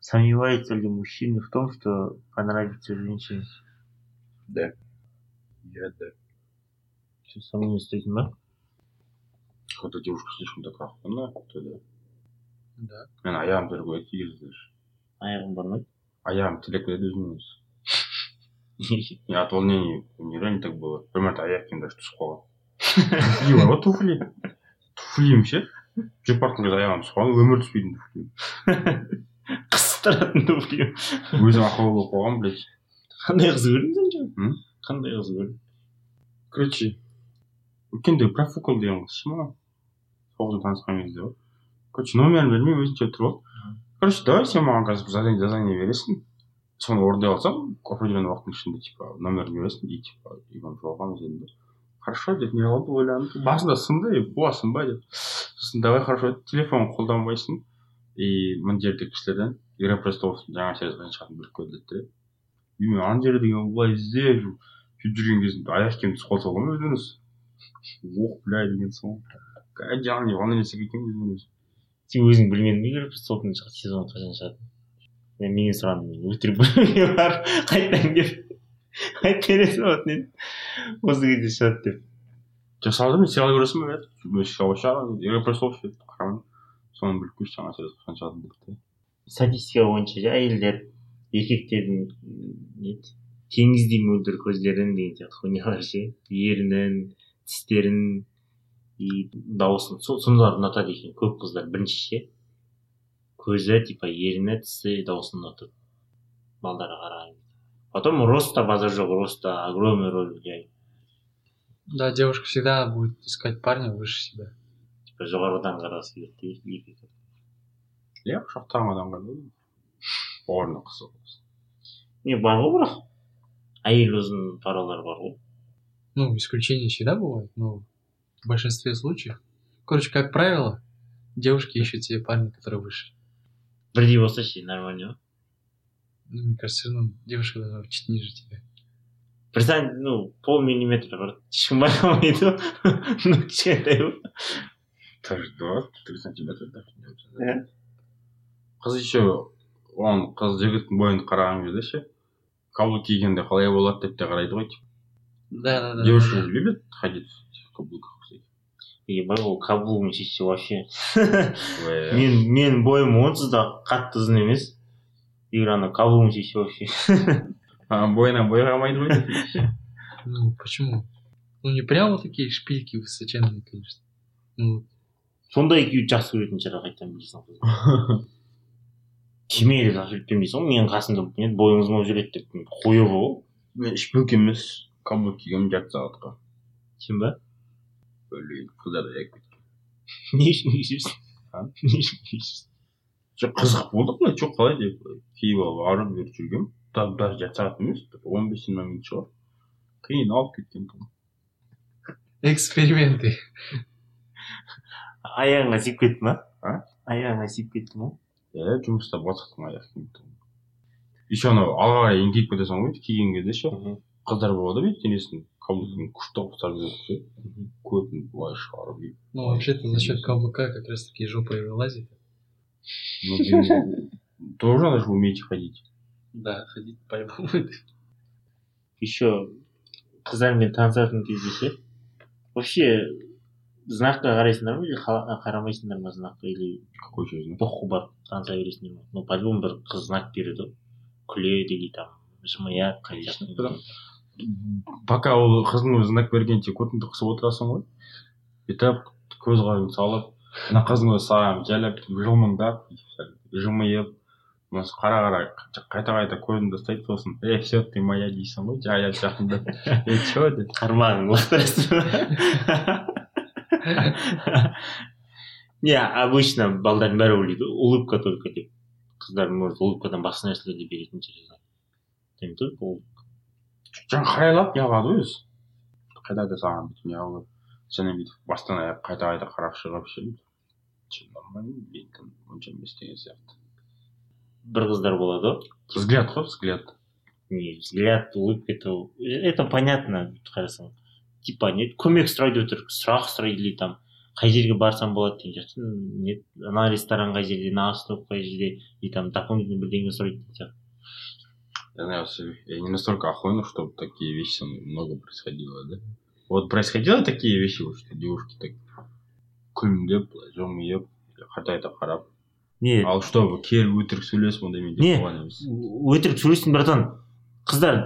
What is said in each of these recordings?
Сомневается ли мужчина в том, что понравится женщине? Да. Я да. Что, сомнения стоит, ба? Когда девушка слишком такая то да. Да. Мен аяғым егер даже. Аяғым бармайды. Аяғым тілек қояды өзімен өзі. И от волнения меня реально так было. Marta аяқ киім даже түсіп қалған. Бар ғой туфли. Туфлиім ше. жүріп бара жатқан кезде аяғым түсіп қалған өмірі түспейтін туфлиім. Қыстыратын туфли. өзім ақылы болып қалғанмын блядь. Қандай қыз көрдің сен М? Қандай қыз көрдің? Короче, өткенде профукал деген қыз ше маған. Қызбен танысқан кезде ғой. Короче, номерін бермей өзінше тұрып алды. Короче, давай сен маған қазір задание задание бересің. Соны орындай алсам, определенный уақыттың ішінде, типа, номерін бересің и типа, иван жоғалғанбыз дедім. Хорошо деп не қылды ойланып. Басында сынды, и ба деп. Сосын давай хорошо телефон қолданбайсың. И мына жерде кісілерден игра престоловтың жаңа сериясынан шығатын біліп көр деді де. И мен ана жерде деген былай іздеп сөйтіп жүрген кезімде аяқ киім түсіп қалса ғой өзінен өзі. Ох, бля деген соң. Кеткен өзінен өзі. Сен өзің білмедің бе егер столтың шығады сезон қашан шығады мен менен сұрадым? Мен өтірік барып қайтадан келіп айтып бере салатын едім осы кезде шығады деп. Жасалды мен сериал көресің мен сериал шығады игра престолов ше қарамаймын соны біліп көрші жаңа сериясы қашан шығады деп статистика бойынша әйелдер еркектердің не теңіздей мөлдір көздерін деген сияқты хуйнялар ше. Ерінін тістерін и дауысын со- сондайларды ұнатады екен көп қыздар бірінші ше көзі типа ерні тісі дауысын ұнатады балдарға қараған потом роста базар жоқ роста огромный роль влияет Да, девушка всегда будет искать парня выше себя. типа жоғарыдан қарағысы келеді де еркек иә құшақтаған адамға да бауырына қысып не бар ғой бірақ әйел ұзын паралар бар ғой Ну, исключения всегда бывают, но в большинстве случаев. Короче, как правило, девушки ищут себе парня, который выше. бірдей болса ше нормально ма Ну, мне кажется, все равно девушка должна быть чуть ниже тебя. бір сан ну пол миллиметр бар ешкім байқамайды ғой ну кішкентай ғой даже два три сантиметра даже не Иә. қыз еще оған қыз жігіттің бойын қараған кезде ше каблук кигенде қалай болады деп те қарайды ғой типа Да, да, да. девушки да, же любят ходить в каблуках Ебать ол каблугын шешсе вообще. Мен менің бойым онсыз да қатты ұзын емес. Егер ана каблугын шешсе вообще. А, бойына бой қалмайды ғой. Ну, почему? Ну, не прям вот такие шпильки высоченные, конечно. Ну, сондай киюді жақсы көретін шығар қайтадан білесің кеме деп жақсы жүріп дейсің ғой менің қасымда не бойың ұзын болып жүреді деп. Қою ғой мен шпилки емес каблук кигенмін жарты сағатқа. Сен ба? Аяқ не үшін не үшін киіп жүрсің жоқ қызық болды былай жоқ қалай деп киіп алып ары бері жүргенмін даже жарты сағат емес бір он бес жиырма минут шығар қиын алып кеткен тұғын эксперименты. аяғыңа сиіп кетті ма А? аяғыңа сиіп кетті ма иә жұмыста бастықтың аяқ киім еще анау алға қарай еңкейіп кетесің ғой киген кезде ше қыздар болады бүйтіп денесін каблукын күшті қылып ұстап жүреді ше көтін былай шығарып бүйтіп Ну, вообще-то за счет каблука как раз-таки жопа и вылазит. Ну, блин, тоже надо же уметь ходить Да, ходить по-любому будет. еще қыздармен танысатын кезде ше вообще знакқа қарайсыңдар ма или ха- қарамайсыңдар ма знакқа или какой еще знак похуй барып таныса бересіңдер ма ну по любому бір қыз знак береді ғой күледі или там жымияды Конечно, қайтады бірақ Пока ол қыздың өзі знак бергенше көтіңді қысып отырасың ғой. Бүйтіп көз қырын салып ана қыздың өзі саған жайлап жымыңдап жымиып қара қара қайта қайта көзіңді ұстайды сосын. Е все ты моя дейсің ғой жая жақындап е че деп қармағын лақтырасың не обычно балдардың бәрі ойлайды. Улыбка только деп. Қыздар может улыбкадан басқа нәрселер де беретін шығар жаңа қарайлап не қылады ғой өзі? Қайда да саған бүйтіп не қылып және бүйтіп бастан аяқ қайта қайта қарап шығып ше онша емес деген сияқты. Бір қыздар болады ғой. Взгляд қой взгляд. Не взгляд улыбка это это понятно қарасаң. Типа не көмек сұрайды өтірік сұрақ сұрайды или там қай жерге барсам болады деген сияқты. Не ана ресторан қай жерде мына қай жерде и там дополнительно бірдеңе сұрайды деген сияқты. Я с- я не настолько охуенно чтобы такие вещи со мной много происходило да. Вот происходило такие вещи что девушки так күлімдеп жымиып қайта қайта қарап не. Ал чтобы келіп өтірік сөйлесіп ондаймен Не? болған емес өтірік сөйлескен братан қыздар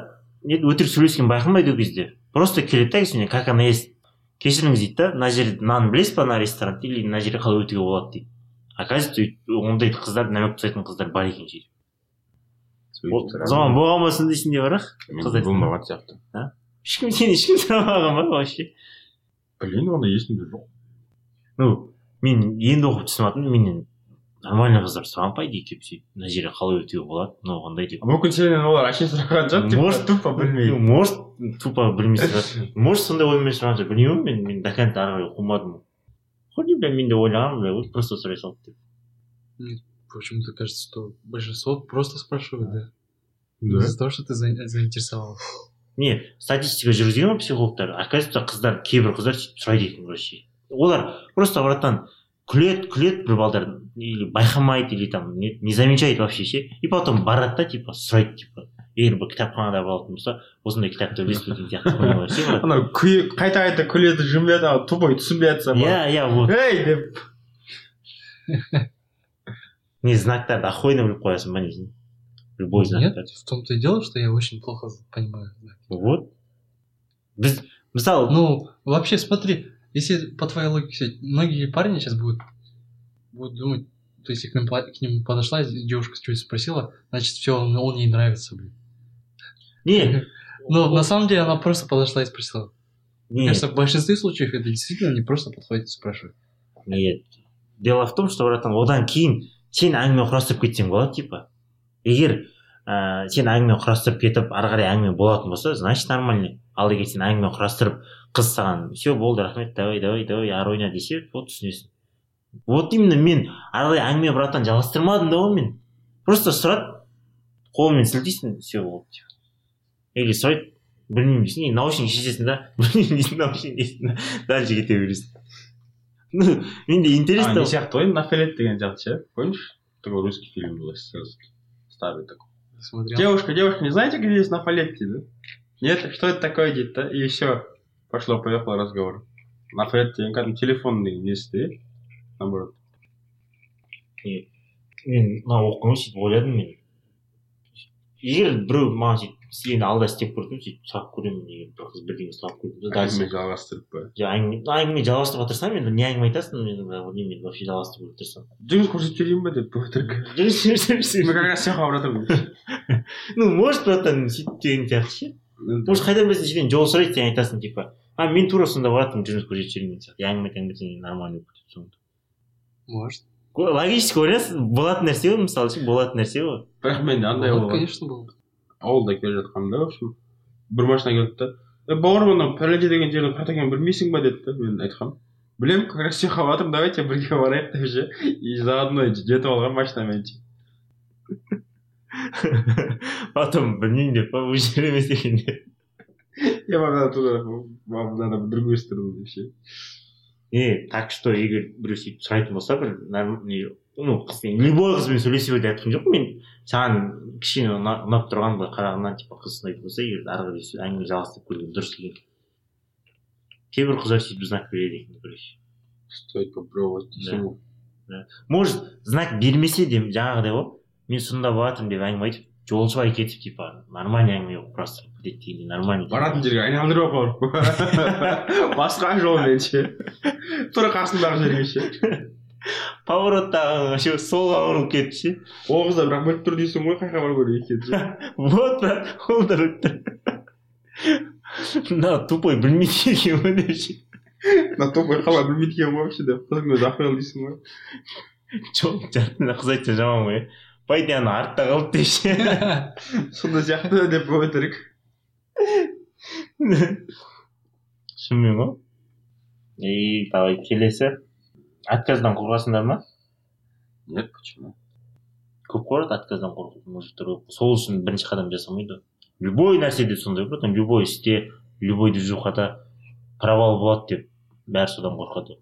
не өтірік сөйлескен байқамайды ол кезде. Просто келеді да сенен как она есть. Кешіріңіз дейді да мына жерде мынаны білесіз ба ана ресторан или мына жерге қалай өтуге болады дейді. Оказывается ондай қыздар намек тастайтын қыздар бар екен ше Ол заман болған болсын дейсің де бірақ қыздар- болмаған сияқты ешкім сені ешкім сұрамаған ба вообще блин ондай есімде жоқ ну мен енді оқып түсініп жатырмын менен нормальный қыздар сұрамайды өйтіп сөйтіп мына жерге қалай өтуге болады мынау қандай деп мүмкін сенен олар вообще сұраған жоқ Может, тупо білмей может тупо білмей сұрады может сондай оймен сұраған шығар білмеймін мен мен до конца ары қарай оқымадым хоть бля мен де ойлағанмын бля вот просто сұрай салды деп Почему-то кажется, что большинство просто спрашивают, да? да. Из-за того, что ты за- заинтересовал. не статистика жүргізген ғой психологтар оказывается қыздар кейбір қыздар сөйтіп сұрайды екен короче олар просто братан күледі күледі бір балдар или байқамайды или там не, не замечает вообще ше и потом барады да типа сұрайды типа егер бір кітапханада болатын болса осындай кітапты білесіз бе? деген сияқты анау қайта қайта күледі жымияды ана тупой түсінбей жатса иә иә вот. Ей деп. не знактарды охуенно біліп қоясың ба несін любой Нет, знактарды в том-то и дело, что я очень плохо понимаю. знаки. вот біз мысалы Ну, вообще, смотри, если по твоей логике взять, многие парни сейчас будут, будут думать, то есть, если к, ним, по- к ним подошла девушка, что-то спросила, значит, все, он, он ей нравится, блин. не Но на самом деле она просто подошла и спросила. Мне не кажется, в большинстве случаев это действительно не просто подходит и спрашивает. нет дело в том что братан одан кейін сен әңгіме құрастырып кетсең болады типа. Егер ә, сен әңгіме құрастырып кетіп ары қарай әңгіме болатын болса значит нормально. Ал егер сен әңгіме құрастырып қыз саған все болды рахмет давай давай давай ары ойна десе вот түсінесің. Вот именно мен ары қарай әңгіме братан жалғастырмадым да ғой мен. Просто сұрады қолмен сілтейсің все болды или сұрайды білмеймін дейсің и наушник шешесің да? Білмеймін дейсің наушник дейсің да? Дальше кете бересің. менде а, интересно не сияқты ғой нафелет деген сияқты ше помнишь такой русский фильм был СССРский старый такой Смотрел. девушка девушка не знаете где есть нафалет дейді нет что это такое дейді да и все пошло поехало разговор нафалет деген кәдімгі телефон деген несі де наоборот мен мына оқымай сөйтіп ойладым мен егер біреу маған сөйтіп сені алда істеп көрсем сөйтіп сұрап көремін егер бір қыз бірдеңе сұрап көрді дальше әңгіме жалғастырып па жоқ әңгіме әңгіме жалғастыруға тырысамын енді не әңгіме айтасың мен білмеймін мен вообще жалғастыруға тырысамын жұмыс көрсетіп жіберейін ба деп өтірік мы как раз сен қалып жатырмыз ну может братан сөйтіп деген сияқты ше. Может қайдан білесің сенен жол сұрайды сен айтасың типа а мен тура сонда баратырмын жұмыс көрсетіп жіберейін деген сияқты әңгіме айтамын десең нормально болып кетеді соңында. Может. логически ойлайсың болатын нәрсе ғой мысалы ше болатын нәрсе ғой. Бірақ менде андай конечно, было. Ауылда келе жатқанымда в общем. Бір машина келді да. Е бауырым анау пәленше деген жердің қайда екенін білмейсің ба? деді да мен айтқанмын білемін как раз сен жатырмын давайте бірге барайық деп ше и заодно жетіп алған машинамен потом білмеймін деп па бұл жер емес екен деп. Я вам туда вам надо в другую сторону деп ше не так что егер біреу сөйтіп сұрайтын болса бір не ну қызбен любой қызбен сөйлесе бер деп жатқан жоқпын мен саған кішкене ұна- ұнап тұрған былай қарағаннан типа қыз ұнайтын болса егер ары қарай сө- әңгіме жалғастырып көрген дұрыс екен. Кейбір қыздар сөйтіп знак береді екен короче стоит попробовать Да. десем может знак бермесе де жаңағыдай ғой мен сонда болатырмын деп әңгіме айтып жолшыбай кетіп типа нормальный әңгіме қылып құрастырып кетеді дегенде нормально баратын жерге айналдырып апарып басқа жолмен ше тура қасындағы жерге ше. повороттағы вообще солға бұрылып кетіп ше ол қыз да бірақ біліп тұр дейсің ғой қай жаққа бару керек екенін вот брат ол да біліп тұр. Мына тупой білмейді екен ғой деп ше мына тупой қалай білмейді екен ғой вообще деп. Қызың өзі охуел дейсің ғой. Жоқ жартына қыз айтса жаман ғой по идее ана артта қалды деп ше сондай сияқты деп өтірік шынымен ғой. И давай келесі. Отказдан қорқасыңдар ма Нет, почему? көп қорқады отказдан қорқатын мужиктер сол үшін бірінші қадам жасамайды ғой любой нәрседе сондай братан любой істе любой движухада провал болады деп бәрі содан қорқады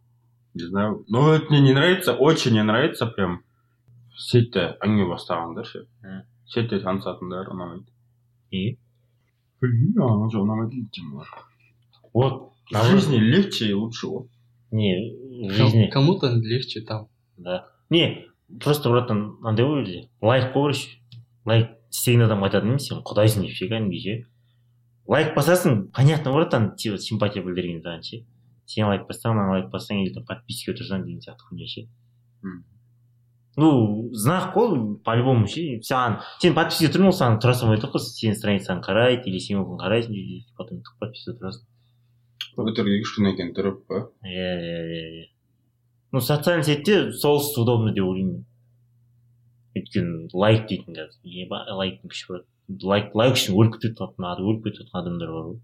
Не знаю. Ну, это мне не нравится, очень не нравится прям. Сетте әңгіме бастағандар ше. Сетте танысатындар ұнамайды. неге Блин, ана же ұнамайды вот В жизни легче и лучше ғой. Не в жизни. Кому-то легче там. да. Не просто братан мынандай ғой өзі. Лайк қой короче лайк істеген адам айтады емес сен құдайсың деп ше кәдімгідей ше лайк басасың понятно братан типа симпатия білдірген саған ше. Сен лайк бассаң мынаны лайк бассаң или там подписка отырсаң деген сияқты хуйня ше. Мм. ну знак қой по любому ше. Саған сен подписка тұрмын ол саған тұра салмайды ғой сенің страницаңды қарайды или сен оған қарайсың потом подписка тұрасың В итоге кішкене екен тұрып па. иә иә иә иә ну социальный сетьте сол іс удобно деп ойлаймын мен өйткені лайк дейтін қазір еба лайктың күші бар лайк лайк үшін өліп кетіп жатқан өліп кетіп жатқан адамдар бар ғой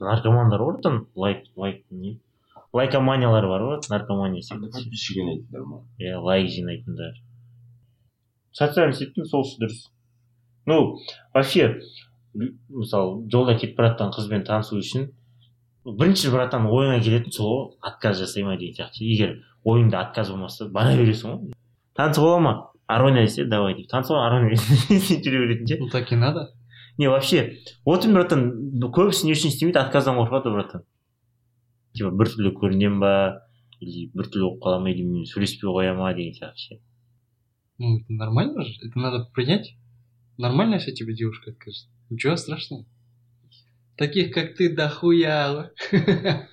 наркомандар бар там лайк лайк не лайкоманиялар бар ғой наркомания секілді Подписчик ойнайтындар ма? иә лайк жинайтындар социальный сеттің сол іші дұрыс ну вообще мысалы жолда кетіп бара жатқан қызбен танысу үшін бірінші братан ойыңа келетін сол ғой отказ жасай ма деген сияқты егер ойыңда отказ болмаса бара бересің ғой танысуға бола ма арона десе давай деп танысуға арона деп жүре беретін ше так и надо. не вообще вот братан көбісі не үшін істемейді отказдан қорқады братан типа біртүрлі көрінемін ба или біртүрлі болып қала ма или мен сөйлеспей қоя ма деген сияқты ше Ну, это нормально же. Это надо принять. Нормально, если тебе девушка откажет. Ничего страшного. Таких, как ты, дохуя.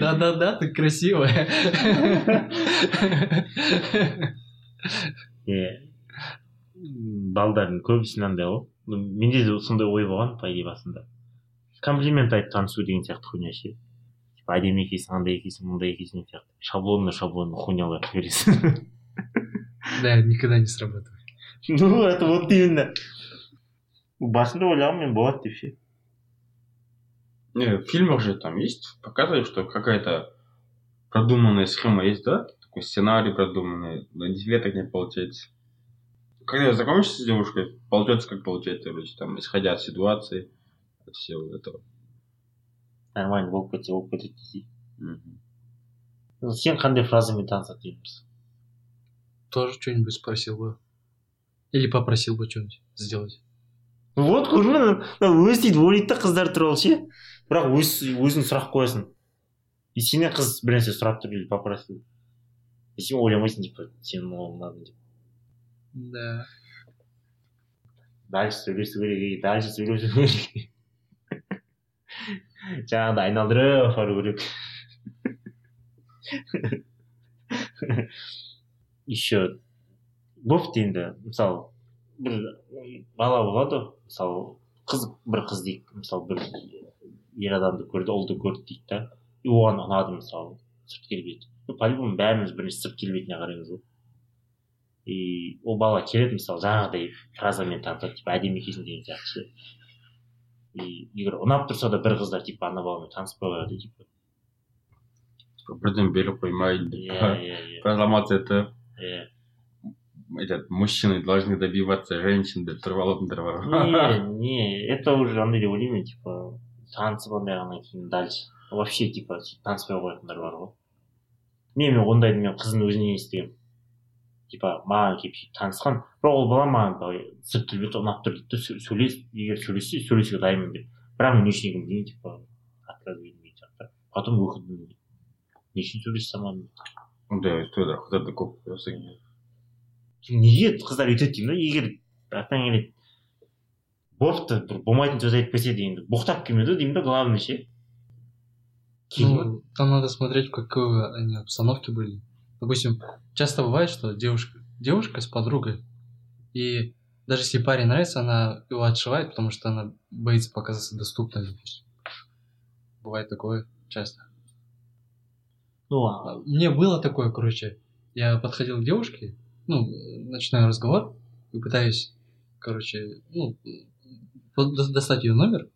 Да-да-да, ты красивая. иә балдардың көбісі мынандай ғой менде де сондай ой болған по идее басында комплимент айтып танысу деген сияқты хуйня ше типа әдемі екенсің андай екенсің мындай екенсің деген сияқты шаблонно шаблонно хуйнялар бересің Да, никогда не срабатывает. ну это вот именно басында ойлағанмын мен болады деп ше Не, в фильмах же там есть, показывают, что какая-то продуманная схема есть, да? Такой сценарий продуманный, но на тебе так не получается. Когда знакомишься с девушкой, получается как получается, короче, там, исходя от ситуации, от всего этого. нормально болып кетсе болып кетеді. Ну, сен қандай фразамен танысады дейміз Тоже что-нибудь спросил бы. Или попросил бы что-нибудь сделать. Вот көрдің бе мынау өзі сөйтіп ойлайды да қыздар туралы ше. Бірақ өз өзің сұрақ қоясың. И сенен қыз бір нәрсе сұрап тұр или попросил. И сен ойламайсың типа сен оған ұнадың деп. Да. дальше сөйлесу керек и дальше сөйлесу керек. Жаңағыдай айналдырып апару керек. Еще. Бопты енді мысалы бір бала болады. Ғой мысалы қыз бір қыз дейік мысалы бір ер адамды көрді ұлды көрді дейді да и оған ұнады мысалы сырт келбеті. Ну по любому бәріміз бірінші сырт келбетіне қараймыз ғой. И ол бала келеді мысалы жаңағыдай фразамен танысады типа әдемі екенсің деген сияқты. Ше и егер ұнап тұрса да бір қыздар типа ана баламен таныспай қояды типа. Типа, бірден беріп қоймай, иә иә иә. прозламаться это иә. Этот, мужчины должны добиваться женщин бар ғой. не не это уже андай деп ойлаймын мен типа танысып андайғаннан кейін дальше. Вообще типа таныспай қоятындар бар ғой не мен ондайды мен қыздың өзінен естігемін типа маған келіп сөйтіп танысқан бірақ ол бала маған сырт келбеті ұнап тұр дейді да сө- сөйлес егер сөйлессе сөйлесуге дайынмын деп бірақ мен не үшін екенін білмеймін типа отказ бермейтін сияқты потом өкіндім не үшін сөйлесе салмадым ондай қыздарда көп. неге қыздар өйтеді деймін да егер артынан келеді бопты бір болмайтын сөз айтып келсе деймін боқтап келмеді деймін да главный ше кейін Ну, там надо смотреть, в какой они обстановке были. Допустим, часто бывает, что девушка, девушка с подругой, и даже если парень нравится, она его отшивает, потому что она боится показаться доступной, допустим. Бывает такое часто. ну а, А, Мне было такое, короче, я подходил к девушке, ну, э, начинаю разговор, и пытаюсь, короче, ну, достать ее номер,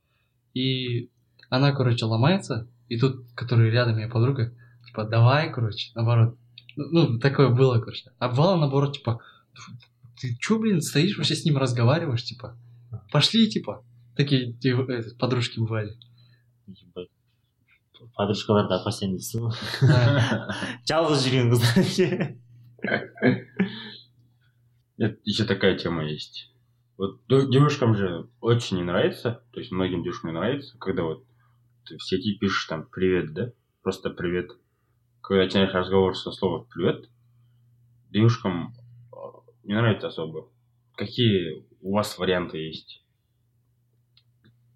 и она, короче, ломается, и тут, который рядом, моя подруга, типа, давай, короче, наоборот. Ну, ну, такое было, короче. А бывало, наоборот, типа, ты чё, блин, стоишь, вообще с ним разговариваешь, типа, пошли, типа. Такие э, подружки бывали. Подружкаларды апасен дейсің ғой Да. жалғыз жүрген қыздар Это еще такая тема есть. Вот девушкам же очень не нравится, то есть многим девушкам не нравится, когда вот ты в сети пишешь там «привет», да? Просто «привет». Когда начинаешь разговор со слова «привет», девушкам э, не нравится особо. Какие у вас варианты есть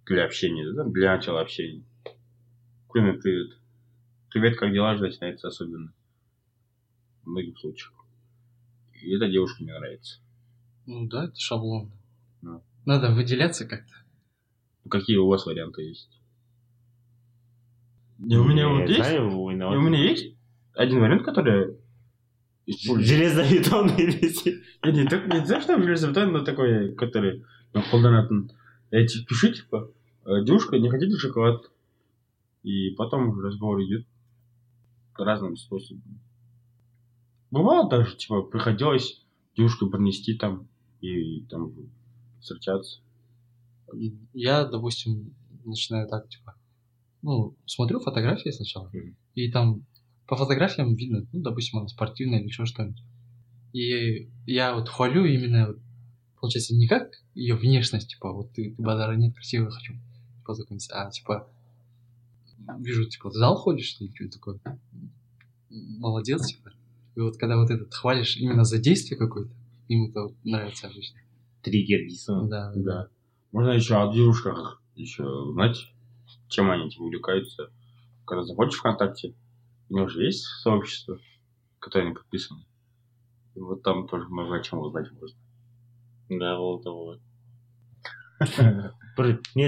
для общения, да? Для начала общения. Кроме «привет». «Привет, как дела?» же начинается особенно. В многих случаях. И это девушкам не нравится. Ну да, это шаблон. Ну. Надо выделяться как-то. Ну, Какие у вас варианты есть? И у меня вот Я есть. знаю, и ойнап у меня есть один вариант, который я железобетонный десе Я не, так, не знаю, что железобетон, но такой, который ну, қолданатын. Я ти- пишу, типа, э, девушка, не хотите шоколад? И потом уже разговор идет разным способом. Бывало даже, типа, приходилось девушку принести там и, там встречаться. Я, допустим, начинаю так, типа, ну, смотрю фотографии сначала, Мгм. и там по фотографиям видно, ну, допустим, она спортивная или еще что-нибудь. И я вот хвалю именно, вот, получается, не как ее внешность, типа, вот ты, ты базара нет, красивая, хочу познакомиться, а, типа, вижу, типа, в зал ходишь, и ты такой, молодец, типа. И вот когда вот этот хвалишь именно за действие какое-то, им это вот нравится обычно. триггер дейсің ғой Да, Да. Можно еще о девушках еще узнать, чем они этим увлекаются. Когда заходишь в ВКонтакте, у них же есть сообщество, в которое они подписаны. И вот там тоже много о чем узнать можно. да болды болады бір не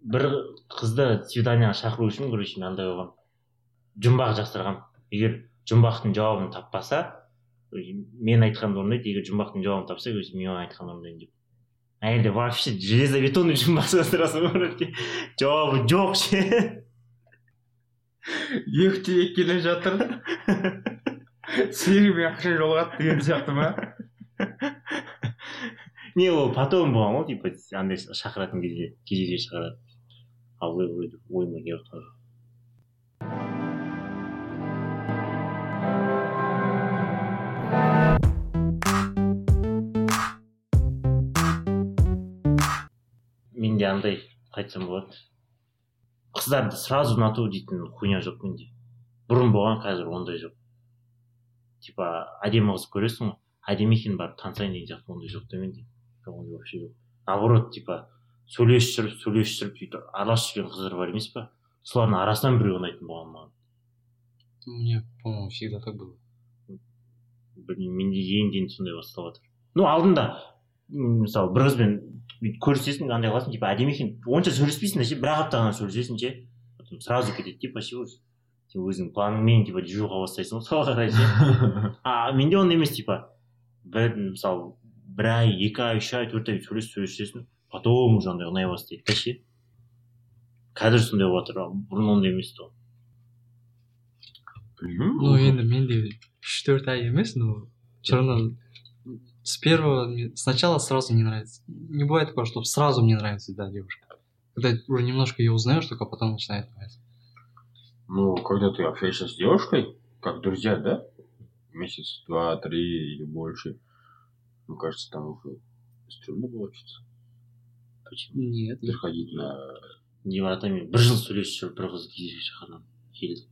бір қызды свиданиеға шақыру үшін короче мен андай болғанмын жұмбақ жақтырғанмын егер жұмбақтың жауабын таппаса мен айтқанды орындайды егер жұмбақтың жауабын тапса өзі мен айтқанды орындаймын деп әйелде вообще железобетонный жұмбақ жасырасың ғой жауабы жоқ ше Ехте келе жатыр. Сиырмен ақша жолығады деген сияқты ма? не ол потом болған ғой типа андай шақыратын кезде шақырады ал вроде ойыма келіп жатқан жоқ менде андай қалай айтсам болады. Қыздарды сразу ұнату дейтін хуйня жоқ менде. Бұрын болған қазір ондай жоқ. Типа әдемі қыз көресің ғой. Әдемі екенін барып танысайын деген сияқты ондай жоқ та менде. Ондай вообще жоқ. Наоборот типа сөйлесіп жүріп сөйлесіп жүріп сөйтіп араласып жүрген қыздар бар емес па солардың арасынан біреу ұнайтын болған маған. Мне, по-моему, всегда так было. білмеймін менде енді енді сондай басталып жатыр ну алдында мысалы бір қызбен бүйтіп көрісесің андай қыласың типа әдемі екен. Онша сөйлеспейсің да ше бір ақ апта ғана сөйлесесің ше. Потом сразу кетеді типа ше уже сен өзіңнің планыңмен типа движуха бастайсың ғой соған қарай ше. А менде ондай емес типа бір мысалы бір ай екі ай үш ай төрт ай сөйлесіп сөйлесесің потом уже андай ұнай бастайды да ше. Қазір сондай болып жатыр бұрын ондай емес тұғын. Білмеймін. Ну, енді менде үш төрт ай емес, но все равно с первого, мне- сначала сразу не нравится. Не бывает такого, чтобы сразу мне нравится, да, девушка. Когда уже немножко ее узнаешь, только потом начинает нравиться. Ну, когда ты общаешься с девушкой, как друзья, да? Месяц, два, три или больше. Мне кажется, там уже стрёмно получится. почему Нет. Переходить на... не братан бір жыл сөйлесіп жүріп бір қызды кездесуге шақырған келді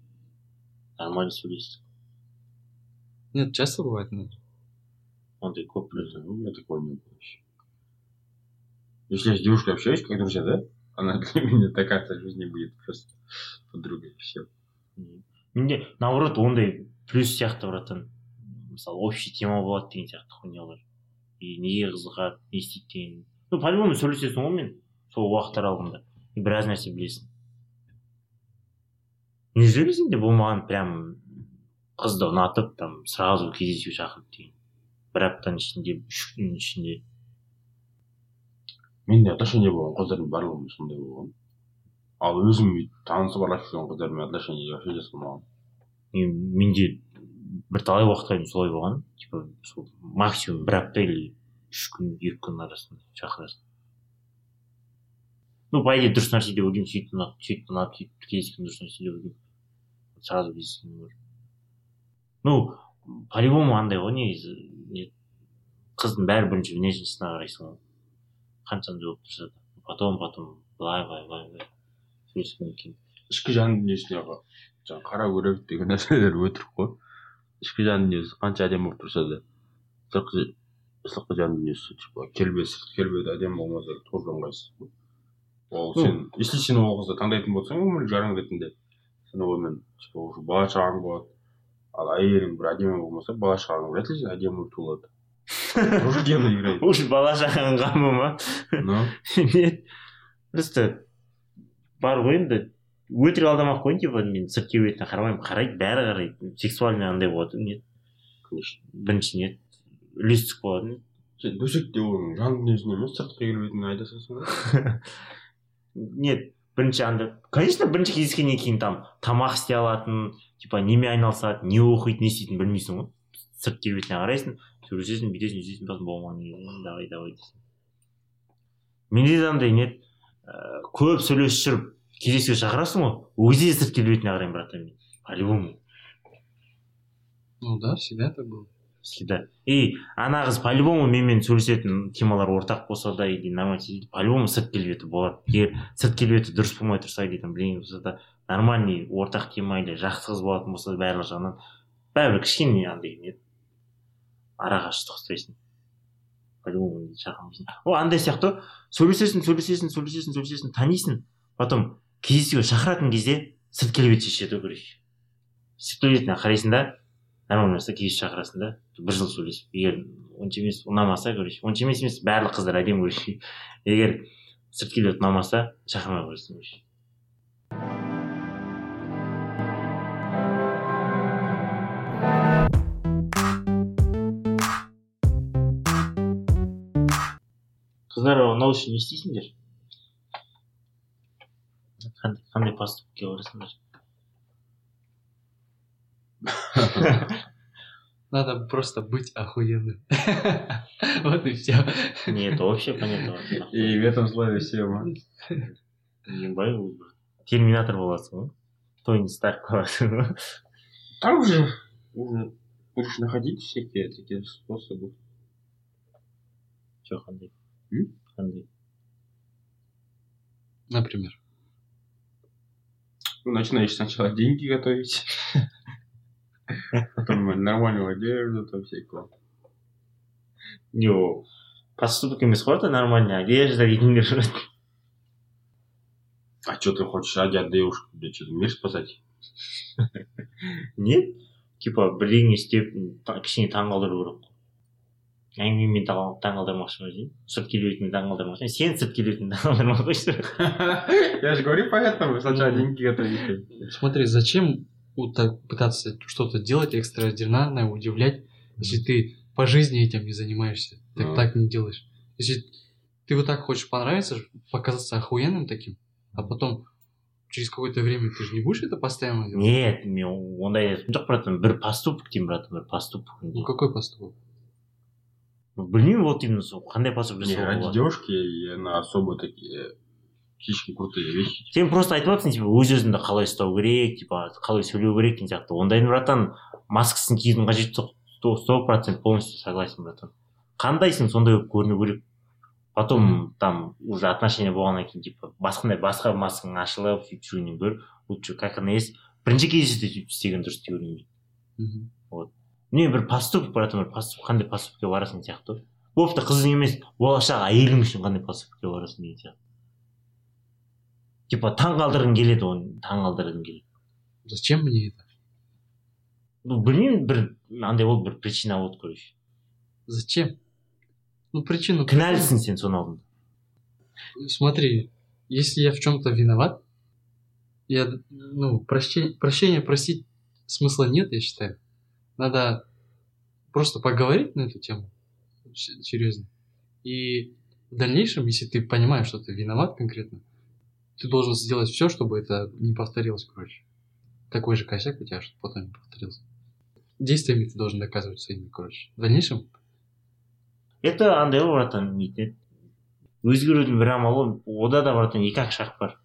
нормально сөйлестік Нет, часто бывает, но Блин, ну, у меня такого не было. Если я с девушкой общаюсь, как друзья, да? Она для меня такая в жизни будет просто подругой, и все. менде наоборот ондай плюс сияқты братан мысалы общий тема болады деген сияқты хуйнялар и неге қызығады не істейді деген ну по любому сөйлесесің ғой мен сол уақыт аралығында и біраз нәрсе білесің неужели де болмаған прям қызды ұнатып там сразу кездесуге шақырып деген бір аптаның ішінде үш күннің ішінде. Менде отношения болған қыздардың барлығы сондай болған. Ал өзім бүйтіп танысып араласып жүрген қыздармен отношения вообще жасамағанмын мен менде бірталай уақытқа дейін солай болған. Типа сол максимум бір апта или үш күн екі күн арасында шақырасың. Ну по идее дұрыс нәрсе деп ойлаймын. Сөйтіп ұнап сөйтіп ұнап сөйтіп кездескен дұрыс нәрсе деп ойлаймын. Сразу кездескеннен гөрі ну по любому андай ғой негізі. не қыздың бәрі бірінші внешностьына қарайсың ғой. Қанша андай болып тұрса да. Потом потом былай былай былай былай. Сөйлескеннен кейін. Ішкі жан дүниесіне жаңағы қарау керек деген нәрселер өтірік қой. Ішкі жан дүниесі қанша әдемі болып тұрса да. Сыртқы сыртқы жан дүниесі типа келбеті сырт келбеті әдемі болмаса тоже ыңғайсыз ол сен если сен ол қызды таңдайтын болсаң өмірлік жарың ретінде. Сен онымен типа уже бала шағаң болады. Ал әйелің бір әдемі болмаса бала шағаң вряд ли әдемі болып туылады рожденный играет уж бала шағаның қамы ма? Ну. Нет. Просто бар ғой енді. Өтірік алдамай ақ қояйын типа мен сырт келбетіне қарамаймын. Қарайды бәрі қарайды. Сексуальный андай болады нет? Конечно. Бірінші нет. Үлестік болады сен бөсек деп оның жан дүниесіне емес сыртқы келбетіне айта салсың ғой нет. Бірінші андай. Конечно бірінші кездескеннен кейін там тамақ істей алатын типа немен айналысады не оқиды не істейтінін білмейсің ғой. Сырт келбетіне қарайсың сөйлесесің бүйтесің сөйтесің сосын болмаған давай давай дейсің менде де андай нет ыыы көп сөйлесіп жүріп кездесуге шақырасың ғой ол кезде де сырт келбетіне қараймын братан мен. По любому Ну да, всегда так было. всегда. И ана қыз по любому менімен сөйлесетін темалар ортақ болса да или нормально по любому сырт келбеті болады. Егер сырт келбеті дұрыс болмай тұрса или там бірдеңе болса да нормальный ортақ тема или жақсы қыз болатын болса барлық жағынан бәрібір кішкене андай не ара қашықтық ұстайсың по любому ол андай сияқты ғой сөйлесесің сөйлесесің сөйлесесің сөйлесесің танисың потом кездесуге шақыратын кезде сырт келбеті шешеді ғой короче сырт келбетіне қарайсың да нормально болса кездесіп шақырасың да бір жыл сөйлесіп егер онша емес ұнамаса короче онша емес емес барлық қыздар әдемі короче егер сырт келбеті ұнамаса шақырмай қоясың короче қыздар ұнау үшін не істейсіңдер қандай қандай поступкке барасыңдар Надо просто быть охуенным. Вот и все. не это вообще понятно и в этом слове все ма ебай ол бір терминатор боласың ғой тони старк боласың ғой там уже уже будешь находить всякие такие способы жоқ қандай М? қандай Например. Ну, начинаешь сначала деньги готовить, потом нормальную одежду, там всякого. не ол поступок емес қой это нормальная одежда дейтіндер шығар А что ты хочешь ради от девушки, блядь, что мир спасать? нет типа бірдеңе істеп та- кішкене таңқалдыру керек қой әңгімемен таң- таңқалдырмақшы ма деймін сырт келбетімен таңқалдырмақшы сен сырт келбетімен таңқалдырмақ қойшы Я же говорю поэтому, сначала деньги готовить. Смотри, зачем вот так пытаться что-то делать экстраординарное, удивлять, если ты по жизни этим не занимаешься, ты Ну. так не делаешь. Если ты вот так хочешь понравиться, показаться охуенным таким, а потом через какое-то время ты же не будешь это постоянно делать. нет мен ондай жоқ братан бір поступок деймін братан бір поступок Ну какой поступок? Білмеймін вот именно сол қандай Не, жасауға ради девушки и она особо такие слишком крутые вещи. сен просто айтып жатрсың типа өз өзіңді қалай ұстау керек типа қалай сөйлеу керек деген сияқты ондайдың братан маскасын киюдің қажеті жоқ сто процент полностью согласен братан қандайсың сондай болып көріну керек потом там уже отношения болғаннан кейін типа басқандай басқа маскаң ашылып сөйтіп жүргеннен гөрі лучше как она есть бірінші кездесуде сөйтіп істеген дұрыс деп ойлаймын мен Мгм. Не бір поступок братан бір поступ қандай поступкке барасың сияқты ғой бопты қызың емес болашақ әйелің үшін қандай поступкке барасың деген сияқты типа таң қалдырғың келеді оны таң қалдырғың келеді Зачем мне это? ну білмеймін бір андай болды бір причина болды короче Зачем? Ну причину... кінәлісің сен соның алдында Смотри, если я в чем-то виноват, я, ну, прощение, прощение простить смысла нет, я считаю. Надо просто поговорить на эту тему, с- серьезно. И в дальнейшем, если ты понимаешь, что ты виноват конкретно, ты должен сделать все, чтобы это не повторилось, короче. Такой же косяк у тебя, чтобы потом не повторился. Действиями ты должен доказывать своими, короче. В дальнейшем, это андай ғой братан нетеді өзгерудің бір амалы ода да братан екі ақ шақ бар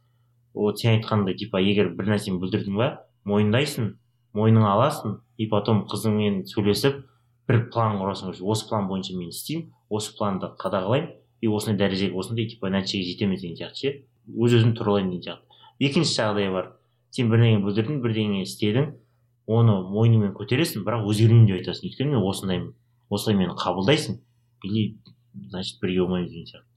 вот сен айтқандай типа егер бір нәрсені бүлдірдің ба мойындайсың мойныңа аласың и потом қызыңмен сөйлесіп бір план құрасың осы план бойынша мен істеймін осы планды қадағалаймын и осындай дәрежеге осындай типа нәтижеге жетеміз деген сияқты ше. Өз өзімді туралаймын деген сияқты. Екінші жағдай бар. Сен бірдеңе бүлдірдің бірдеңе істедің оны мойныңмен көтересің бірақ өзгермеймін деп айтасың. Өйткені мен осындаймын осылай мені қабылдайсың или значит бірге болмаймыз деген сияқты.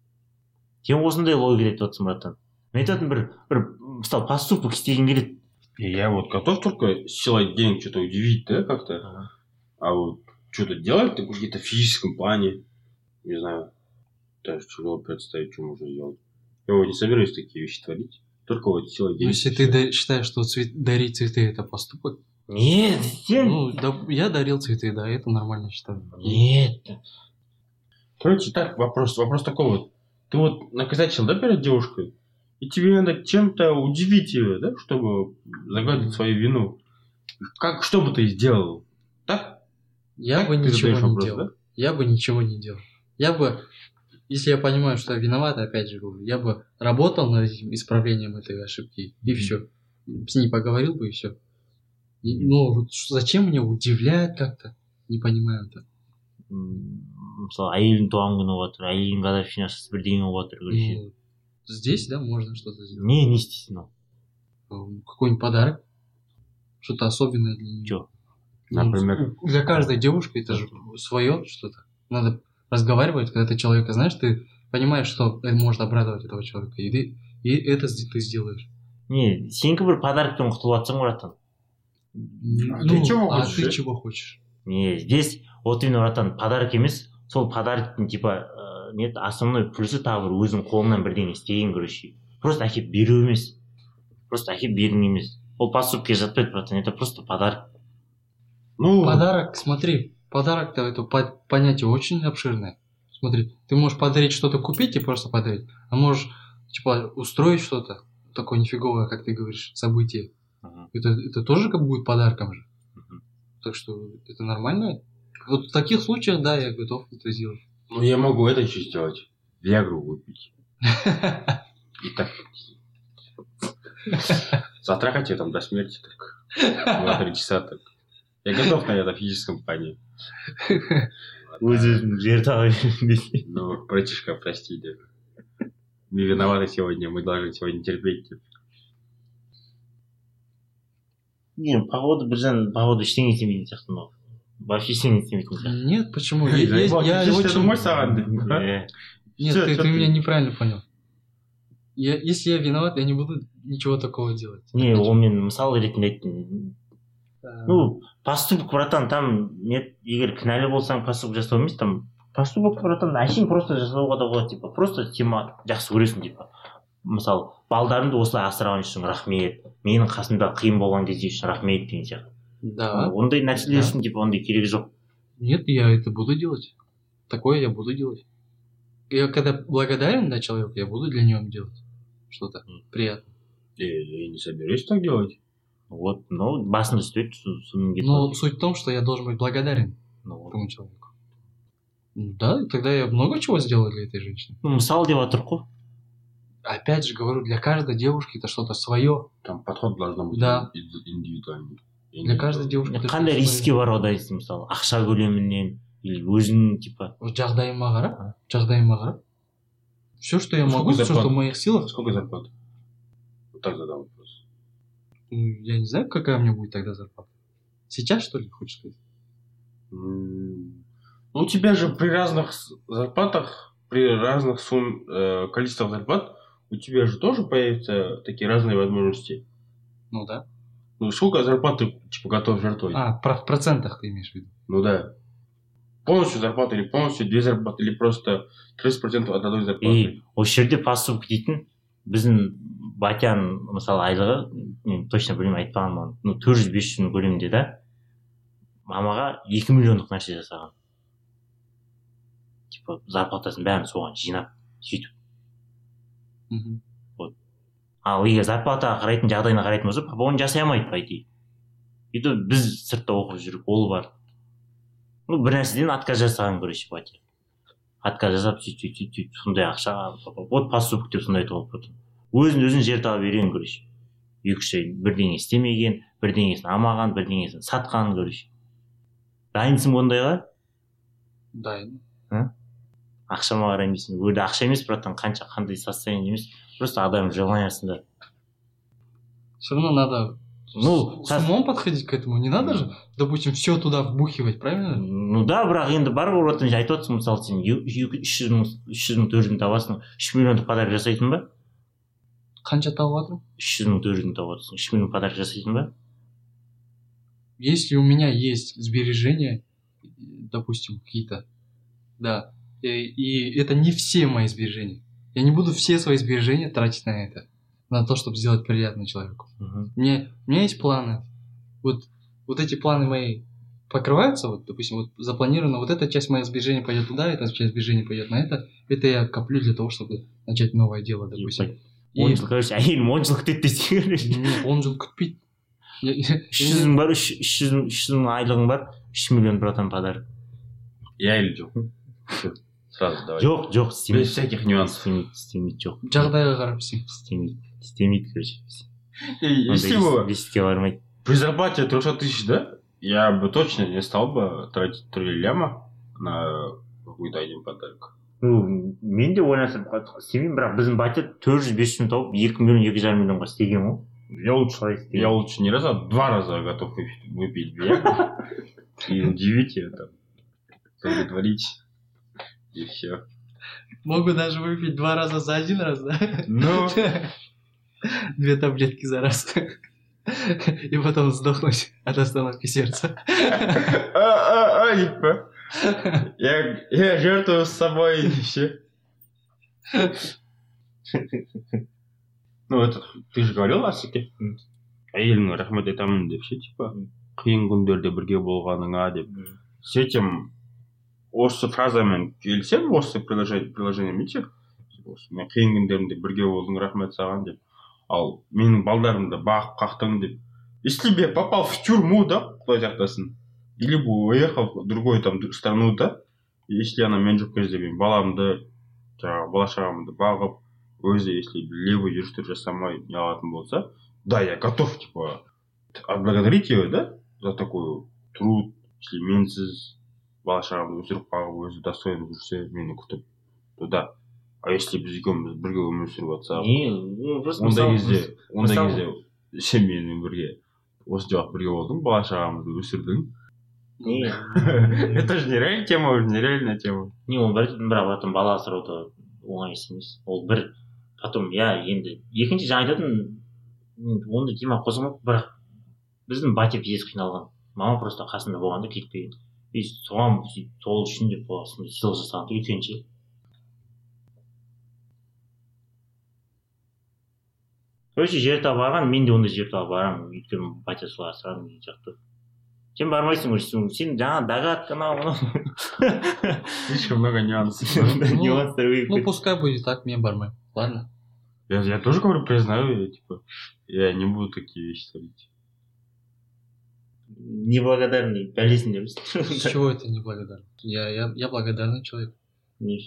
Сен осындай логика айтып жатрсың братан. Мен айтатын бір бір мысалы поступок істегің келеді. И я вот готов только силой денег что-то удивить, да, как-то. А вот что-то делать в каком-то физическом плане, не знаю, даже тяжело представить, что можно сделать. Я вот не собираюсь такие вещи творить. Только вот силой ну, денег. если ты да- считаешь, что цвет- дарить цветы это поступок, нет сен ну, да, я дарил цветы, да, это нормально считаю. нет Короче, так, вопрос, вопрос такой вот. Ты вот накосячил, да, перед девушкой? И тебе надо чем-то удивить ее, да, чтобы загладить свою вину. Как, что бы ты сделал? Так? Я Так бы ты ничего задаешь не вопрос, делал. да? Я бы ничего не делал. Я бы, если я понимаю, что я виноват, опять же говорю, я бы работал над этим исправлением этой ошибки, и Мгм. все. С ней поговорил бы, и все. ну, вот ш- зачем мне удивлять как-то? Не понимаю это. М, мысалы әйелдің туған күні болып жатыр әйелдің годовщинасы бірдеңе болып жатыр короче Ну, здесь, да, можно что-то сделать. не не істейсің ол Э, Какой-нибудь подарок. Что-то особенное для нее. Чё? Ну, Например? Для каждой девушки это же свое что-то. Надо разговаривать, когда ты человека знаешь, ты понимаешь, что это может обрадовать этого человека. И, ты, и это с- ты сделаешь. не сенікі бір подаркпен құтылып жатсың братан А ты чего а хочешь, ты э? чего хочешь? не здесь вот именно братан подарок емес сол подароктың типа ә, не еді, основной плюсы тағы бір өзің қолыңнан бірдеңе істеген короче просто әкеліп беру емес просто әкеліп бердің емес ол поступкке жатпайды братан это просто подарок Ну, Подарок, смотри, подарок-то это по- понятие очень обширное. Смотри, ты можешь подарить что-то купить и просто подарить, а можешь, типа, устроить что-то такое нифиговое, как ты говоришь, событие. Это, это тоже как будет подарком же. Мгм. Так что это нормально. Вот в таких случаях, да, я готов это сделать. ну, я могу это еще сделать. Виагру выпить. И так. Затрахать ее там до смерти так. Два-три часа так. Я готов на это в физическом плане. өз өзін жер таға бермесе Ну, братишка, прости, да. Мы виноваты сегодня, мы должны сегодня терпеть. типа. не походу біржан походу ештеңе істемейтін сияқты мынау вообще ештеңе істемейтін сияқты Нет, почему? Я- что, очень- Нет, ты, ты меня неправильно понял. Я, если я виноват, я не буду ничего такого делать. не ол мен мысал ретінде ну поступок братан там не егер кінәлі болсаң поступок жасау емес там поступок братан әшейін просто жасауға да болады типа просто тема жақсы көресің типа мысалы балдарымды осылай асыраған үшін рахмет менің қасымда қиын болған кезде үшін рахмет деген сияқты. да. ондай нәрселер үшін типа ондай керегі жоқ Нет, я это буду делать. Такое я буду делать. Я когда благодарен да, человеку, я буду для него делать что-то М. приятное. Я, я не собираюсь так делать. вот ну басында істейді со- содан кейін Но суть в том, что я должен быть благодарен ну, вот. этому человеку. Ну Да, и тогда я много чего сделал для этой женщины. ну мысал деп жатырмық қой Опять же говорю, для каждой девушки это что-то свое. Там подход должен быть Да. инд- индивидуальный. Для каждой девушки это қандай что-то рискі своё. бар ода дейсің мысалы ақша көлемінен или өзің типа Вот жағдайыма қарап, жағдайыма қарап. Все, что я Сколько могу, все, что зарплат? в моих силах, Сколько зарплат? Вот так задам вопрос. ну, я не знаю, какая у меня будет тогда зарплата. Сейчас, что ли, хочешь сказать? М, Ну, у тебя же при разных с- зарплатах, при разных сумм, э, количествах зарплат, у тебя же тоже появятся такие разные возможности. Ну да. Ну, сколько зарплат ты, типа, готов жертвовать? А, про- в процентах ты имеешь в виду? Ну да. Полностью зарплата или полностью две зарплаты, или просто 30% от одной зарплаты. и осы жерде поступок дейтін біздің батяның мысалы айлығы мен точно білмеймін айтпаған маған ну төрт жүз бес жүз мың көлемінде да мамаға екі миллиондық нәрсе жасаған типа зарплатасын бәрін соған жинап сөйтіп Мгм. Ал егер зарплатаға қарайтын жағдайына қарайтын болса папа оны жасай алмайды по идее то біз сыртта оқып жүріп ол бар. Ну бір нәрседен отказ жасаған короче батя отказ жасап сөйтіп сөйтіп сөйтіп сондай ақша вот поступок деп сондай алып потом өзін өзін жер тауып берген короче екі үш ай бірдеңе істемеген бірдеңесін алмаған бірдеңесін сатқан короче дайынсың ба ондайға дайын. Ақшама қараймайсың. Ол жерде ақша емес братан қанша қандай состояние емес. Просто адам желаниясында Все равно надо ну с сас- умом подходить к этому. Не надо же, допустим, все туда вбухивать, правильно? ну да бірақ енді бар болып жатқан айтып отырсың мысалы сен үш жүз мың үш жүз мың төрт жүз мың табасың үш миллиондық подарок жасайтын ба Қанша тауып жатырмын? үш жүз мың төрт жүз мың тауып отырсың үш миллион подарок жасайтын ба Если у меня есть сбережения, допустим, какие-то, да, и, и это не все мои сбережения. Я не буду все свои сбережения тратить на это, на то, чтобы сделать приятно человеку. Мне, у меня есть планы. Вот, вот эти планы мои покрываются, вот, допустим, вот запланировано, вот эта часть моих сбережений пойдет туда, эта часть сбережений пойдет на это. Это я коплю для того, чтобы начать новое дело, допустим. И- он жыл короче әйелім он жыл күтеді десең короче Нет, он же күтпейді. Я- я- үш жүз мың бар үш үш жүз мың үш жүз мың айлығың бар үш миллион братан подарок Я или жоқ Всё, сразу давай жоқ жоқ без істемейді всяких нюансов істемейді істемейді жоқ жағдайға қарап істеймін. істемейді істемейді короче И Ондай если бы беситке бармайды при зарплате 300 тысяч, да, я бы точно не стал бы тратить 3 ляма на какой-то один подарок. ну мен де ойлансам істемеймін бірақ біздің батя төрт жүз бес жүз мың тауып екі миллион екі жарым миллионға істеген ғой я лучше солай Я істеймін лучше не раз, а два раза готов выпить, выпить бьян и удивить ее там, удовлетворить. И все. Могу даже выпить два раза за один раз, да? Ну, Две таблетки за раз. И потом сдохнуть от остановки сердца. я, я жертвую с собой и все. Ну, этот, ты же говорил асеке әйеліңе рахмет айтамын деп ше типа қиын күндерде бірге болғаныңа деп с этим осы фразамен келісемін осы приложение приложениемен ше мен қиын күндерімде бірге болдың рахмет саған деп. Ал менің балдарымды бағып қақтың деп. Если бы я попал в тюрьму да құдай сақтасын. Или бы уехал в другую там страну да. Если ана мен жоқ кезде мен баламды жаңағы бала шағамды бағып өзі если левый жүрістер жасамай не алатын болса да я готов типа отблагодарить ее да за такой труд если менсіз бала шағамды өсіріп бағып өзі достойно жүрсе мені күтіп то да а если біз екеуміз бірге өмір сүріп жатсақ не ну, просто ондай кезде ондай кезде сен менімен бірге осы уақыт бірге болдың бала шағамызды өсірдің. Не. Это же нереальная тема уже нереальная тема. Не ол бір бірақ потом бала асырау оңай іс емес. Ол бір потом иә енді екінші жаңа айтатын ондай тема қозғамаппын бірақ біздің батя пиздец қиналған. Мама просто қасында болғанда кетпеген и соған сөйтіп сол үшін деп болған сондай сыйлық жасаған өйткені ше короче жер тауып барған мен де ондай жер тауып барамын өйткені батя солай асыраған деген сияқты сен бармайсың ғой сен сен жаңа догадка анау мынау слишком много нюансов нюанстар Ну, көп пускай будет так, мне бармен. Ладно. я, я тоже говорю признаю я, типа я не буду такие вещи творить неблагодарный бәлесін С чего это неблагодарно? Я, я, я благодарный человек. Не.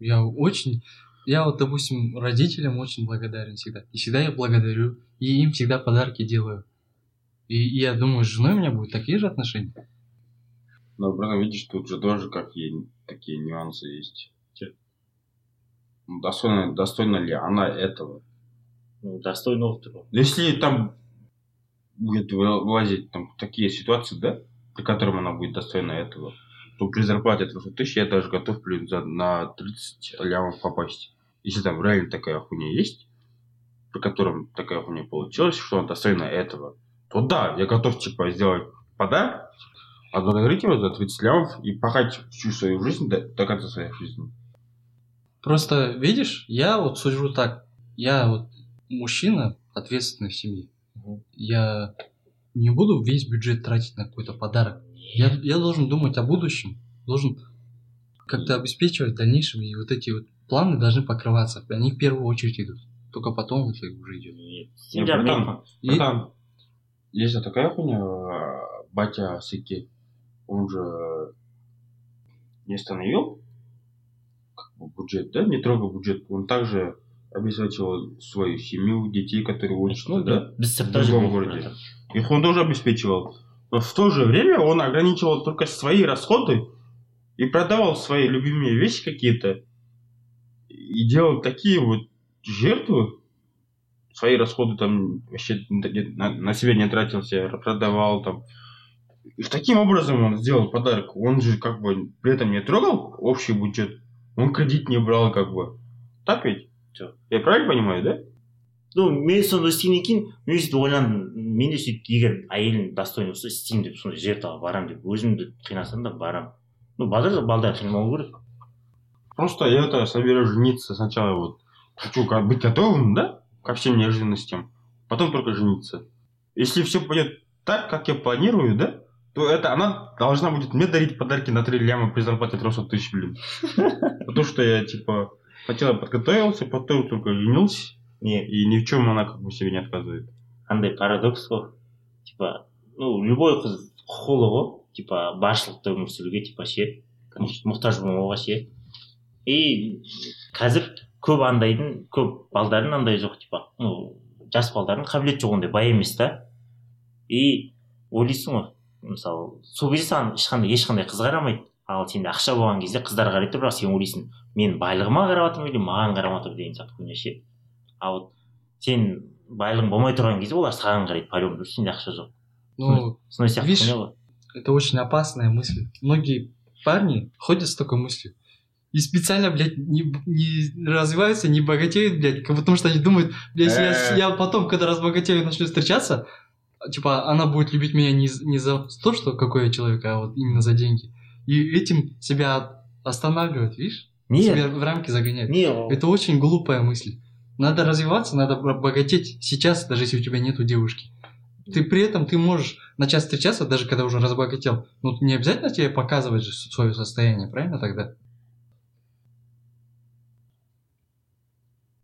Я очень... Я вот, допустим, родителям очень благодарен всегда. И всегда я благодарю. И им всегда подарки делаю. И, и я думаю, с женой у меня будут такие же отношения. но братан видишь тут же тоже какие такие нюансы есть Ну, достойна достойна ли она этого Ну, достойного труда. Если там будет выла- вылазить там такие ситуации, да, при котором она будет достойна этого, то при зарплате 300 тысяч я даже готов, блин, за, на 30 лямов попасть. Если там реально такая хуйня есть, при котором такая хуйня получилась, что она достойна этого, то да, я готов, типа, сделать подарок, отблагодарить его за 30 лямов и пахать всю свою жизнь до, до конца своей жизни. Просто, видишь, я вот сужу так. Я вот мужчина, семье. Мгм. Я не буду весь бюджет тратить на какой-то подарок. Я, я должен думать о будущем, должен как-то обеспечивать в дальнейшем, и вот эти вот планы должны покрываться. Они в первую очередь идут. только потом это уже идет. Нет, братан, И- братан, есть такая хуйня, э, батя Сыки, он же не остановил как бы, бюджет, да, не трогал бюджет, он также обеспечивал свою семью, детей, которые учатся, ну да, сыртта В другом городе. их он тоже обеспечивал. Но в то же время он ограничивал только свои расходы и продавал свои любимые вещи какие-то и делал такие вот жертвы. Свои расходы там вообще на, на себя не тратился, продавал там. И таким образом он сделал подарок. Он же как бы при этом не трогал общий бюджет. Он кредит не брал как бы. Так ведь? Жоқ. Я правильно понимаю, да? ну мен сонда істегеннен кейін мен сөйтіп ойландым мен де сөйтіп егер әйелім достойный болса істеймін деп сондай жертваға барамын деп өзімді қинасам да барамын ну балдар балдар қинамау керек Просто я это собираюсь жениться сначала вот. Хочу как быть готовым, да, ко всем неожиданностям. Потом только жениться. Если все пойдет так, как я планирую, да, то это она должна будет мне дарить подарки на 3 ляма при зарплате 300 тысяч, блин. Потому что я, типа, сначала подготовился, потом только женился, не и ни в чем она как бы себе не отказывает. андай парадокс қой типа ну любой қыз құқылы ғой типа баршылықта өмір сүруге типа ше мұқтаж болмауға ше и қазір көп андайдың көп балдардың андай жоқ типа ну жас балдардың қабілеті жоқ ондай бай емес та. И ойлайсың ғой мысалы сол кезде саған ешқандай ешқандай қыз қарамайды ал сенде ақша болған кезде қыздар қарайды бірақ сен ойлайсың мен байлығыма қарап жатырмын или маған қарап жатыр деген сияқты хуйня ше а вот сен байлығың болмай тұрған кезде олар саған қарайды по любому сенде ақша жоқ Ну, сондай сияқты Видишь, это очень опасная мысль. Многие парни ходят с такой мыслью. И специально, блядь, не, не развиваются, не богатеют, блядь, как потому что они думают, блядь, если я, Э. я потом, когда разбогатею, начну встречаться, типа, она будет любить меня не, не за то, что какой я человек, а вот именно за деньги. И этим себя останавливают, видишь? Себя не в рамки загоняют. не Это очень глупая мысль. Надо развиваться, надо богатеть сейчас, даже если у тебя нету девушки. Ты при этом ты можешь начать встречаться, даже когда уже разбогател. Ну, не обязательно тебе показывать же свое состояние, правильно тогда?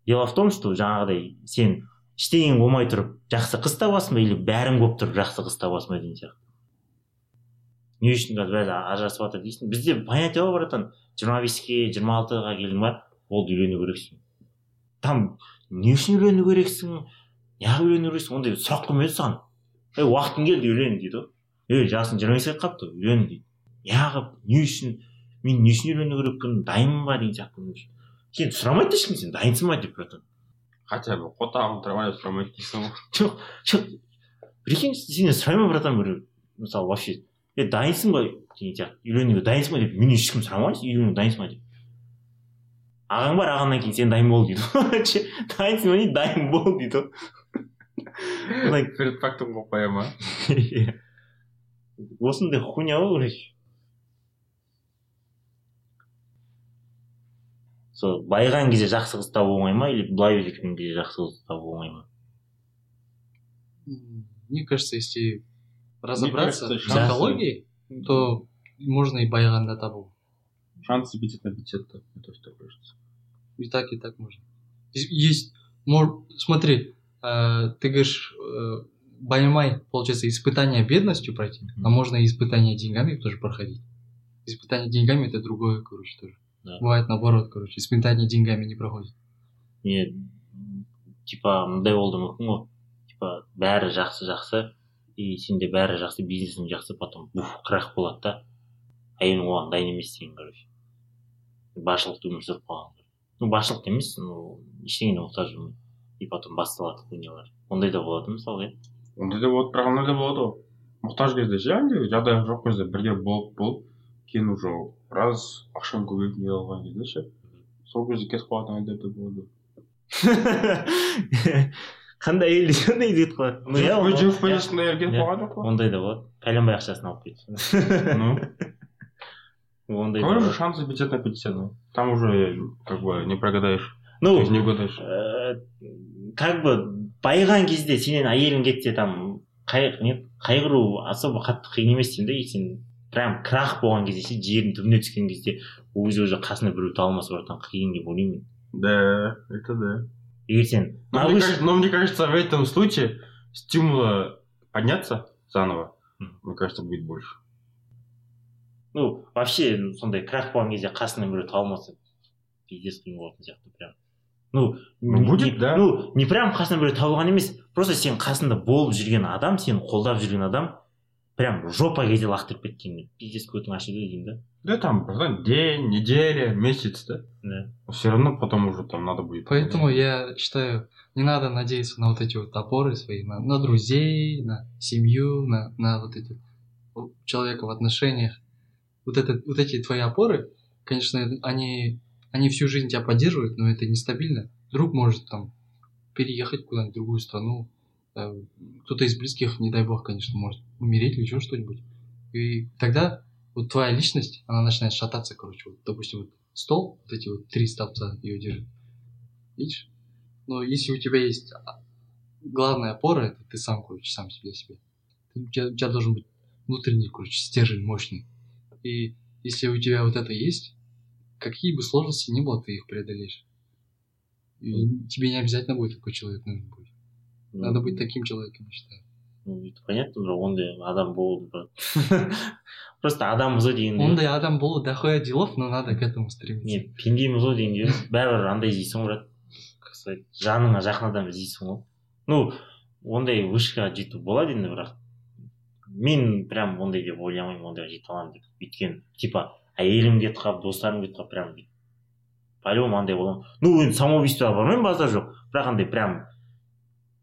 дело в том что жаңағыдай сен ештеңең болмай тұрып жақсы қыз табасың ба или бәрің болып тұрып жақсы қыз табасың ба деген сияқты не үшін қазір бәрі ажырасып жатыр дейсің бізде понятие бар братан. Жиырма беске жиырма алтыға келдің ба болды үйлену керексің там не үшін үйлену керексің неғып үйлену керексің ондай сұрақ қоймайды саған. Ей уақытың келді үйлен дейді ғой. Ей жасың жиырма беске қалыпты үйлен дейді. Неғып не үшін мен не үшін үйлену керекпін дайынмын ба деген сияқты сен сұрамайды ешкім сен дайынсың ба деп братан. Хотя бы қотағын тырмалап сұрамайды дейсің ғой. жоқ жоқ. Прикинь сенен сұрай ма братан біреу. Мысалы вообще е дайынсың ба деген сияқты үйленуге дайынсың ба деп менен ешкім сұрамайды үйленуге дайынсың ба деп ағаң бар ағаңнан кейін сен дайын бол дейді ғой Ше, дайынсың ба дейді дайын бол дейді ғой Перед фактом қойып қоя ма? Иә. осындай хуйня ғой короче сол байыған кезде жақсы қыз табу оңай ма или былай жүрген кезде жақсы қыз табу оңай ма Мне кажется, если разобраться кажется, в психологии, то можно и байганда табу. Шансы 50 на 50, мне тоже так кажется. И так, и так можно. Есть, мор- смотри, э, ты говоришь, э, Баймай, получается, испытание бедностью пройти, а Мгм. можно и испытание деньгами тоже проходить. Испытание деньгами это другое, короче, тоже. Да. Бывает наоборот, короче, испытание деньгами не проходит. не типа мындай болуы мүмкін ғой типа бәрі жақсы жақсы и сенде бәрі жақсы бизнесің жақсы потом бух крах болады да. Әйелің оған дайын емес деген короче. Баршылықта өмір сүріп қалған ну баршылықта емес ну ештеңеге мұқтаж болмай. И потом басталады хуйнялар. Ондай да болады мысалы иә. Ондай да болады бірақ андай да болады ғой. Мұқтаж кезде ше андай жағдайы жоқ кезде? Бірге болып болып кейін уже біраз ақшаң көбейіп не алған кезде ше? Сол кезде кетіп қалатын әйелдер де болады. қандай әйел кетіп қалады ну иә жүріп жатқанда әйел қалған жоқ па ондай да. Болады пәленбай ақшасын алып кетті ну. Ондай шансы 50 на 50 ну. там уже как бы не прогадаешь. Ну не угадаешь. э, как бы байыған кезде сенен әйелің кетсе там қайғыру особо қатты қиын емес деймін да и сен прям крах болған кезде ше жердің түбіне түскен кезде ол кезде уже қасына біреу табылмаса братан қиын деп ойлаймын мен. Да это да. Егер сен Но мне, кажется, но мне кажется, в этом случае стимула подняться заново, мне кажется, будет больше. ну вообще сондай крах болған кезде қасыңнан біреу табылмаса пиздец қиын болатын сияқты прям ну будет, не- да. ну не прям қасынан біреу табылған емес просто сен қасында болып жүрген адам сені қолдап жүрген адам прям жопа кезде лақтырып кеткен пиздец көтің ашиды деймін да Да там, братан, день, неделя, месяц, да? да Все равно потом уже там надо будет. Поэтому я считаю, не надо надеяться на вот эти вот опоры свои, на, на друзей, на семью, на, на вот эти человека в отношениях. Вот, это, вот эти твои опоры, конечно, они, они всю жизнь тебя поддерживают, но это нестабильно. Друг может там переехать куда-нибудь в другую страну. Э, Кто-то из близких, не дай бог, конечно, может умереть или еще что-нибудь. И тогда вот твоя личность, она начинает шататься, короче. Вот, допустим, вот стол, вот эти вот три столбца ее держат. Видишь? Но если у тебя есть а, главная опора, это ты сам, короче, сам себе себе. Ты- У тебя, у тебя должен быть внутренний, короче, стержень мощный. И если у тебя вот это есть, какие бы сложности ни было, ты их преодолеешь. И тебе не обязательно будет такой человек нужен будет. Надо быть таким человеком, я считаю. ну это понятно бірақ ондай адам болды просто адамбыз ғой Ондай адам болу дохуя делов, но надо к этому стремиться. не пендеміз ғой дегенде бәрібір андай іздейсің ғой брат. Как сказать жаныңа жақын адам іздейсің ғой ну ондай вышкаға жету болады енді бірақ мен прям ондай деп ойламаймын ондайға жете аламын деп өйткені типа әйелім кетіп қалып достарым кетіп қалып прям по любому андай боламын ну енді самоубийствоға бармаймын базар жоқ бірақ андай прям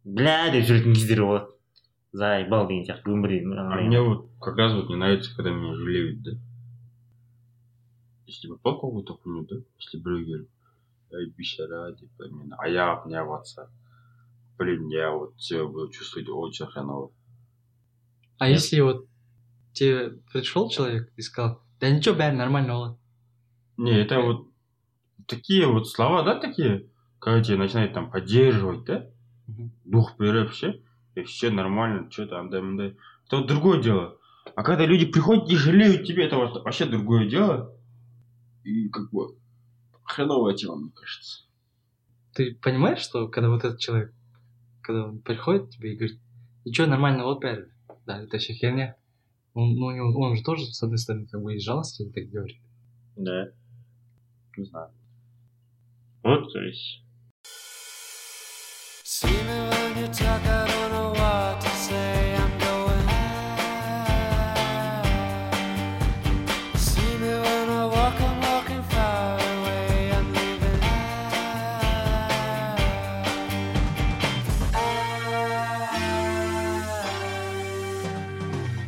бля деп жүретін кездер болады заебал деген сияқты өмірден А андай мне вот как раз вот не нравится, когда меня жалеют, да? Если попал какую-то хуйню, да? Если біреу келіп ай бейшара деп мені аяп неғып жатса блин я вот все буду чувствовать очень хреново А если вот тебе пришел человек и сказал, да ничего, бәрі нормально болады. не это вот такие вот слова да такие когда тебя начинают там поддерживать да Мгм. Дух беріп ше и все нормально что то андай мындай это вот другое дело. А когда люди приходят и жалеют тебя это вообще другое дело. И как бы хреновая тема мне кажется. Ты понимаешь, что когда вот этот человек, когда он приходит к тебе и говорит, ничего, нормально, вот бәрі. Да, это все херня. Он, ну, него, он же тоже, с одной стороны, как бы из жалости так говорит. да. Не знаю. Вот то есть See me when you talk, I don't